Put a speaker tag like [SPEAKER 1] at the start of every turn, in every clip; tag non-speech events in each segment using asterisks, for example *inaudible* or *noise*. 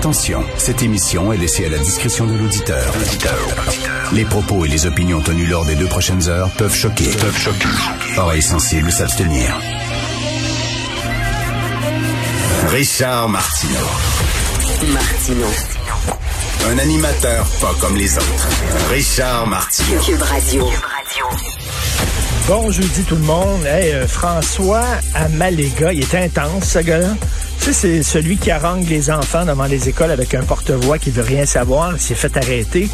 [SPEAKER 1] Attention, cette émission est laissée à la discrétion de l'auditeur. Les propos et les opinions tenues lors des deux prochaines heures peuvent choquer. Peuvent choquer. Oreilles sensibles s'abstenir. Richard Martineau.
[SPEAKER 2] Martino.
[SPEAKER 1] Un animateur pas comme les autres. Richard Martineau.
[SPEAKER 2] Cube Radio.
[SPEAKER 3] Bon jeudi tout le monde. Hey, euh, François Amalega, il est intense ce gars-là. Sais, c'est celui qui harangue les enfants devant les écoles avec un porte-voix qui veut rien savoir. Il s'est fait arrêter.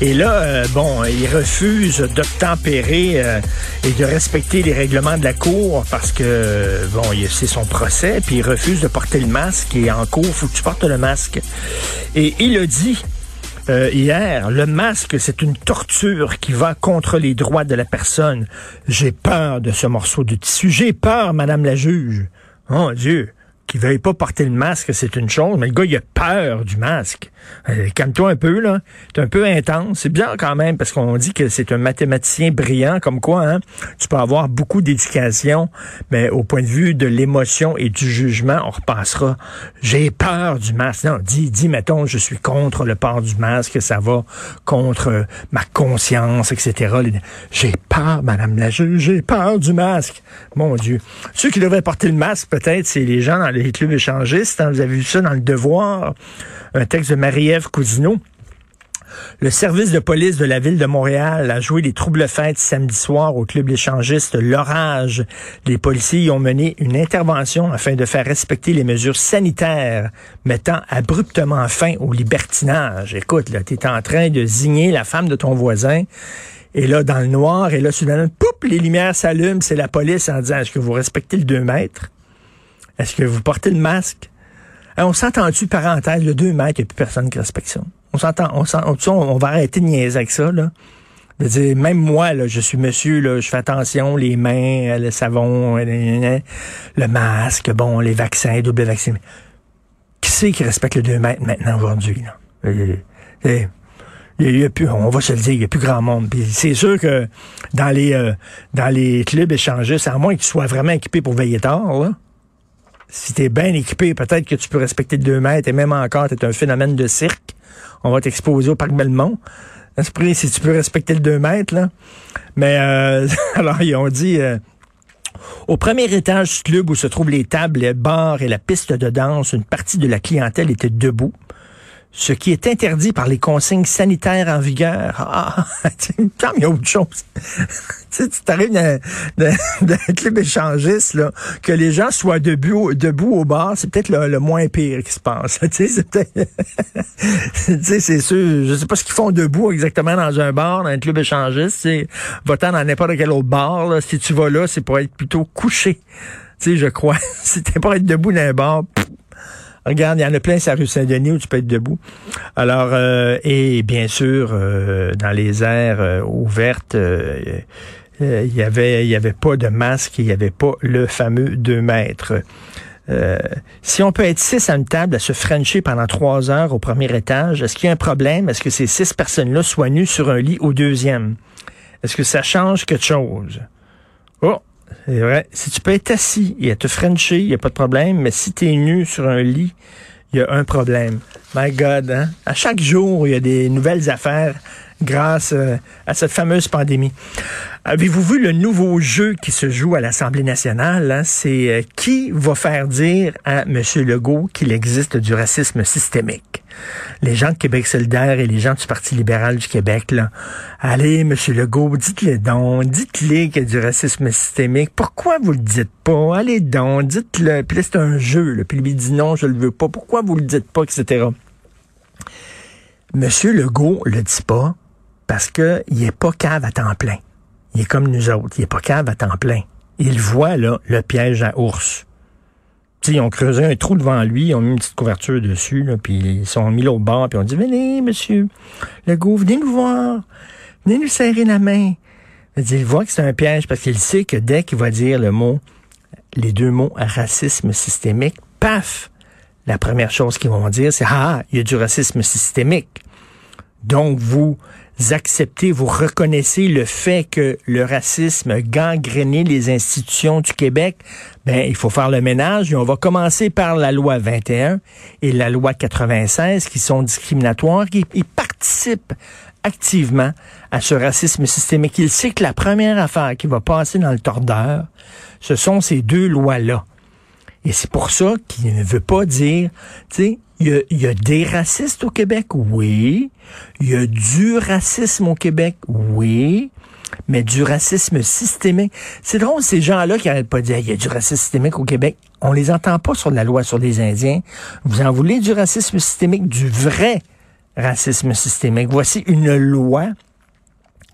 [SPEAKER 3] Et là, euh, bon, il refuse d'obtempérer euh, et de respecter les règlements de la cour parce que, bon, il- c'est son procès. Puis il refuse de porter le masque. Et en cours, faut que tu portes le masque. Et il a dit euh, hier, le masque, c'est une torture qui va contre les droits de la personne. J'ai peur de ce morceau de tissu. J'ai peur, Madame la juge. Oh Dieu. Qui veuille pas porter le masque, c'est une chose, mais le gars, il a peur du masque. Euh, Calme-toi un peu, là. C'est un peu intense. C'est bien quand même, parce qu'on dit que c'est un mathématicien brillant, comme quoi, hein. Tu peux avoir beaucoup d'éducation, mais au point de vue de l'émotion et du jugement, on repassera. J'ai peur du masque. Non, dis, dis, mettons, je suis contre le port du masque, ça va contre ma conscience, etc. J'ai peur, Madame la juge, j'ai peur du masque. Mon Dieu. Ceux qui devraient porter le masque, peut-être, c'est les gens dans les clubs échangistes. hein. Vous avez vu ça dans Le Devoir, un texte de Marie-Ève Cousineau. Le service de police de la ville de Montréal a joué les troubles fêtes samedi soir au club échangiste L'Orage. Les policiers y ont mené une intervention afin de faire respecter les mesures sanitaires, mettant abruptement fin au libertinage. Écoute, là, t'es en train de zigner la femme de ton voisin. Et là, dans le noir, et là, soudainement, poup, les lumières s'allument, c'est la police en disant, est-ce que vous respectez le 2 mètres? Est-ce que vous portez le masque? On s'entend-tu, parenthèse, le 2 mètres, il n'y a plus personne qui respecte ça. On s'entend, on, on, on- va arrêter de niaiser avec ça, là. Je dire, même moi, là, je suis monsieur, là, je fais attention, les mains, euh, le savon, euh, le masque, bon, les vaccins, double vaccin. Qui c'est qui respecte le 2 mètres maintenant, aujourd'hui, là? Il y a- plus, on va se le dire, il n'y a plus grand monde. C'est sûr que dans les euh, dans les clubs échangistes, à moins qu'ils soient vraiment équipés pour veiller tard, là, si t'es bien équipé, peut-être que tu peux respecter 2 mètres et même encore, t'es un phénomène de cirque. On va t'exposer au parc Belmont. Prix, si tu peux respecter le 2 mètres, là. Mais euh, *laughs* alors, ils ont dit euh, au premier étage du club où se trouvent les tables, les bars et la piste de danse, une partie de la clientèle était debout. Ce qui est interdit par les consignes sanitaires en vigueur. Ah, il y a autre chose. *laughs* tu t'arrives dans, *laughs* dans- dans un club échangiste, là, que les gens soient debout, debout au bar, c'est peut-être le, moins pire qui se passe. C'est *laughs* c'est sûr, je sais pas ce qu'ils font debout exactement dans un bar, dans un club échangiste. C'est votant dans n'importe quel autre bar. là. Si tu vas là, c'est pour être plutôt couché. Tu sais, je crois. si t'es pas être debout dans un bar, Regarde, il y en a plein la rue Saint-Denis où tu peux être debout. Alors, euh, et bien sûr, euh, dans les aires euh, ouvertes, il y avait, il y avait pas de masque, il y avait pas le fameux 2 mètres. Si on peut être six à une table à se frencher pendant trois heures au premier étage, est-ce qu'il y a un problème? Est-ce que ces six personnes-là soient nues sur un lit au deuxième? Est-ce que ça change quelque chose? Oh, c'est vrai. Si tu peux être assis et te frencher, il n'y a pas de problème, mais si tu es nu sur un lit, il y a un problème. My God, hein? À chaque jour, il y a des nouvelles affaires grâce euh, à cette fameuse pandémie. Avez-vous vu le nouveau jeu qui se joue à l'Assemblée nationale? hein? C'est euh, qui va faire dire à M. Legault qu'il existe du racisme systémique? Les gens de Québec solidaire et les gens du Parti libéral du Québec, là. Allez, M. Legault, dites-le donc, dites-le qu'il y a du racisme systémique. Pourquoi vous le dites pas? Allez donc, dites-le. Puis là, c'est un jeu. Puis lui dit non, je le veux pas. Pourquoi vous le dites pas, etc. Monsieur Legault le dit pas parce que il est pas cave à temps plein. Il est comme nous autres. Il est pas cave à temps plein. Il voit, là, le piège à ours. Ils ont creusé un trou devant lui, ils ont mis une petite couverture dessus, là, puis ils sont mis l'autre bord, puis on dit Venez, monsieur Legault, venez nous voir. Venez nous serrer la main. Il voit que c'est un piège parce qu'il sait que dès qu'il va dire le mot, les deux mots racisme systémique, paf! La première chose qu'ils vont dire, c'est Ah, il y a du racisme systémique. Donc, vous acceptez, vous reconnaissez le fait que le racisme a gangréné les institutions du Québec, ben, il faut faire le ménage et on va commencer par la loi 21 et la loi 96 qui sont discriminatoires, qui participent activement à ce racisme systémique. Il sait que la première affaire qui va passer dans le tordeur, ce sont ces deux lois-là. Et c'est pour ça qu'il ne veut pas dire, tu sais, il y, a, des racistes au Québec, oui. Il y a du racisme au Québec, oui. Mais du racisme systémique. C'est drôle, ces gens-là qui n'arrêtent pas de dire, il y a du racisme systémique au Québec. On les entend pas sur la loi sur les Indiens. Vous en voulez du racisme systémique, du vrai racisme systémique? Voici une loi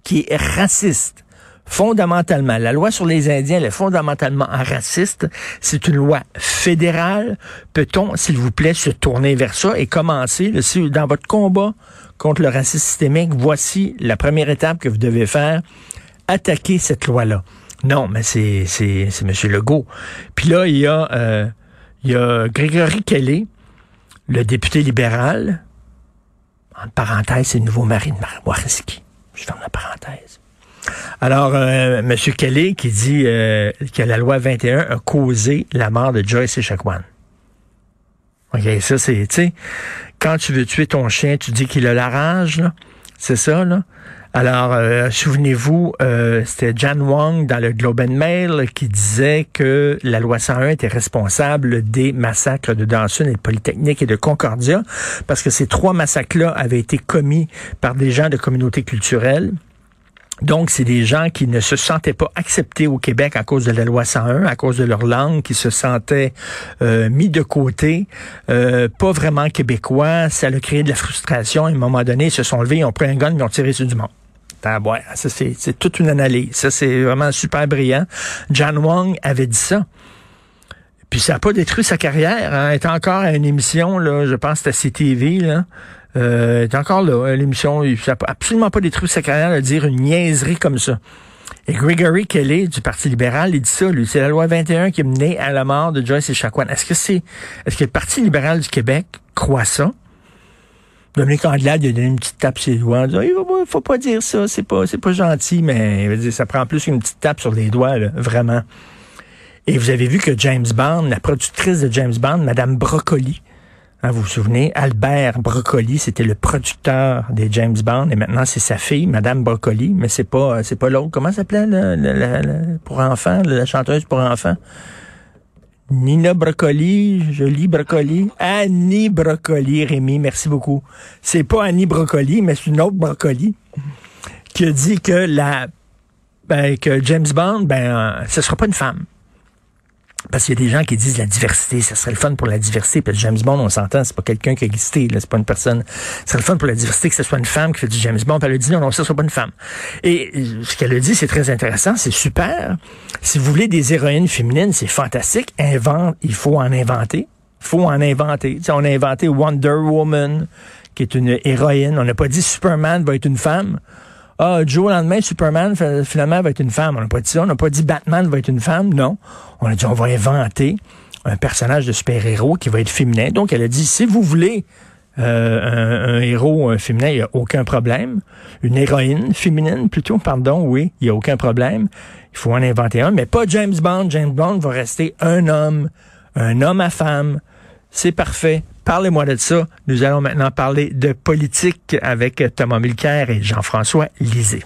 [SPEAKER 3] qui est raciste fondamentalement, la loi sur les Indiens, elle est fondamentalement raciste. C'est une loi fédérale. Peut-on, s'il vous plaît, se tourner vers ça et commencer, dans votre combat contre le racisme systémique, voici la première étape que vous devez faire, attaquer cette loi-là. Non, mais c'est, c'est, M. Legault. Puis là, il y a, euh, il y a Grégory Kelly, le député libéral, en parenthèse, c'est le nouveau mari de Moraski. Je ferme la parenthèse. Alors, euh, M. Kelly qui dit euh, que la loi 21 a causé la mort de Joyce Echaquan. OK, ça, c'est, tu sais, quand tu veux tuer ton chien, tu dis qu'il a la rage. C'est ça, là. Alors, euh, souvenez-vous, euh, c'était Jan Wong dans le Globe and Mail qui disait que la loi 101 était responsable des massacres de Dawson et de Polytechnique et de Concordia parce que ces trois massacres-là avaient été commis par des gens de communautés culturelles donc, c'est des gens qui ne se sentaient pas acceptés au Québec à cause de la loi 101, à cause de leur langue, qui se sentaient euh, mis de côté, euh, pas vraiment québécois. Ça a créé de la frustration. À un moment donné, ils se sont levés, ils ont pris un gun, ils ont tiré sur du monde. Ah, ça, c'est toute une analyse. Ça, c'est vraiment super brillant. John Wong avait dit ça. Puis ça n'a pas détruit sa carrière. Hein. Il est encore à une émission, là, je pense c'était CTV, là, euh, est encore là, l'émission. Il n'a absolument pas détruit sa carrière de dire une niaiserie comme ça. Et Gregory Kelly du Parti libéral, il dit ça, lui. C'est la loi 21 qui est menée à la mort de Joyce Echaquan. Est-ce que c'est, est-ce que le Parti libéral du Québec croit ça? Dominique Anglade, il a donné une petite tape sur les doigts. Il dit, il faut pas dire ça, c'est pas, c'est pas gentil, mais ça prend plus qu'une petite tape sur les doigts, là, vraiment. Et vous avez vu que James Bond, la productrice de James Bond, Madame Broccoli, Hein, vous vous souvenez, Albert Broccoli, c'était le producteur des James Bond, et maintenant c'est sa fille, Madame Broccoli, mais c'est pas, c'est pas l'autre. Comment s'appelait la, pour enfants, la chanteuse pour enfants? Nina Broccoli, jolie Broccoli, Annie Broccoli, Rémi, merci beaucoup. C'est pas Annie Broccoli, mais c'est une autre Broccoli qui a dit que la, ben, que James Bond, ben, euh, ce sera pas une femme. Parce qu'il y a des gens qui disent la diversité, ça serait le fun pour la diversité. Puis James Bond, on s'entend, c'est pas quelqu'un qui a existé, c'est pas une personne. Ce serait le fun pour la diversité que ce soit une femme qui fait du James Bond. Puis elle a dit non, non, ça soit pas une femme. Et euh, ce qu'elle a dit, c'est très intéressant, c'est super. Si vous voulez des héroïnes féminines, c'est fantastique. Invente, il faut en inventer. Il faut en inventer. on a inventé Wonder Woman, qui est une héroïne. On n'a pas dit Superman va être une femme ah, Joe, le lendemain, Superman, finalement, va être une femme. On n'a pas dit ça. On n'a pas dit Batman va être une femme. Non. On a dit, on va inventer un personnage de super-héros qui va être féminin. Donc, elle a dit, si vous voulez euh, un, héros euh, féminin, il n'y a aucun problème. Une héroïne féminine, plutôt, pardon, oui, il n'y a aucun problème. Il faut en inventer un, mais pas James Bond. James Bond va rester un homme, un homme à femme. C'est parfait. Parlez-moi de ça. Nous allons maintenant parler de politique avec Thomas Mulcair et Jean-François Lisée.